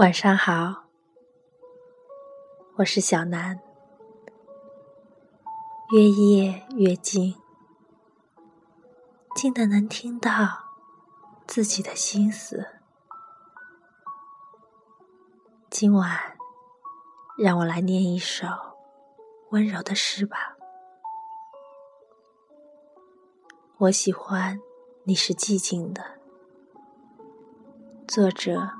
晚上好，我是小南。越夜越静，静的能听到自己的心思。今晚，让我来念一首温柔的诗吧。我喜欢你是寂静的，作者。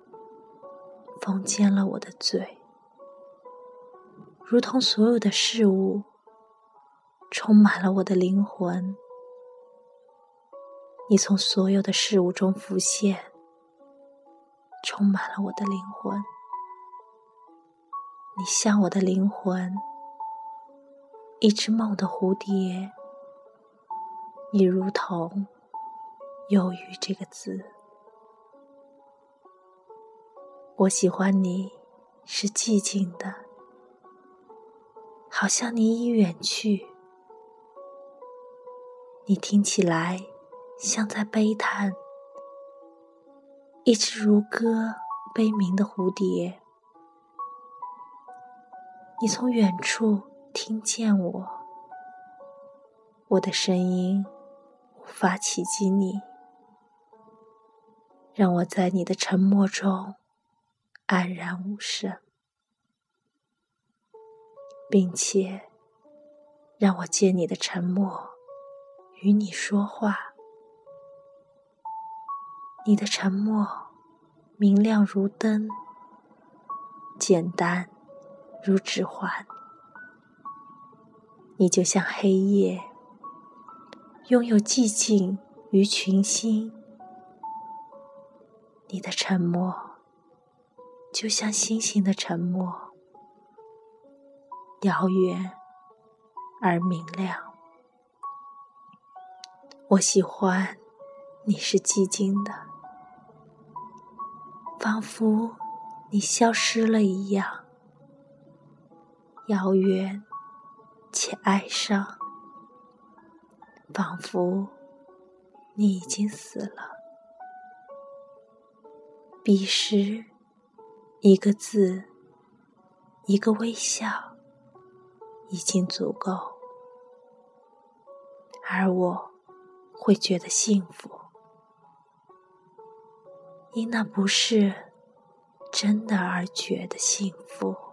封缄了我的嘴，如同所有的事物充满了我的灵魂。你从所有的事物中浮现，充满了我的灵魂。你像我的灵魂，一只梦的蝴蝶。你如同“忧郁”这个字。我喜欢你，是寂静的，好像你已远去。你听起来像在悲叹，一只如歌悲鸣的蝴蝶。你从远处听见我，我的声音无法企及你，让我在你的沉默中。安然无声，并且让我借你的沉默与你说话。你的沉默明亮如灯，简单如指环。你就像黑夜，拥有寂静与群星。你的沉默。就像星星的沉默，遥远而明亮。我喜欢你是寂静的，仿佛你消失了一样，遥远且哀伤，仿佛你已经死了。彼时。一个字，一个微笑，已经足够，而我会觉得幸福，因那不是真的而觉得幸福。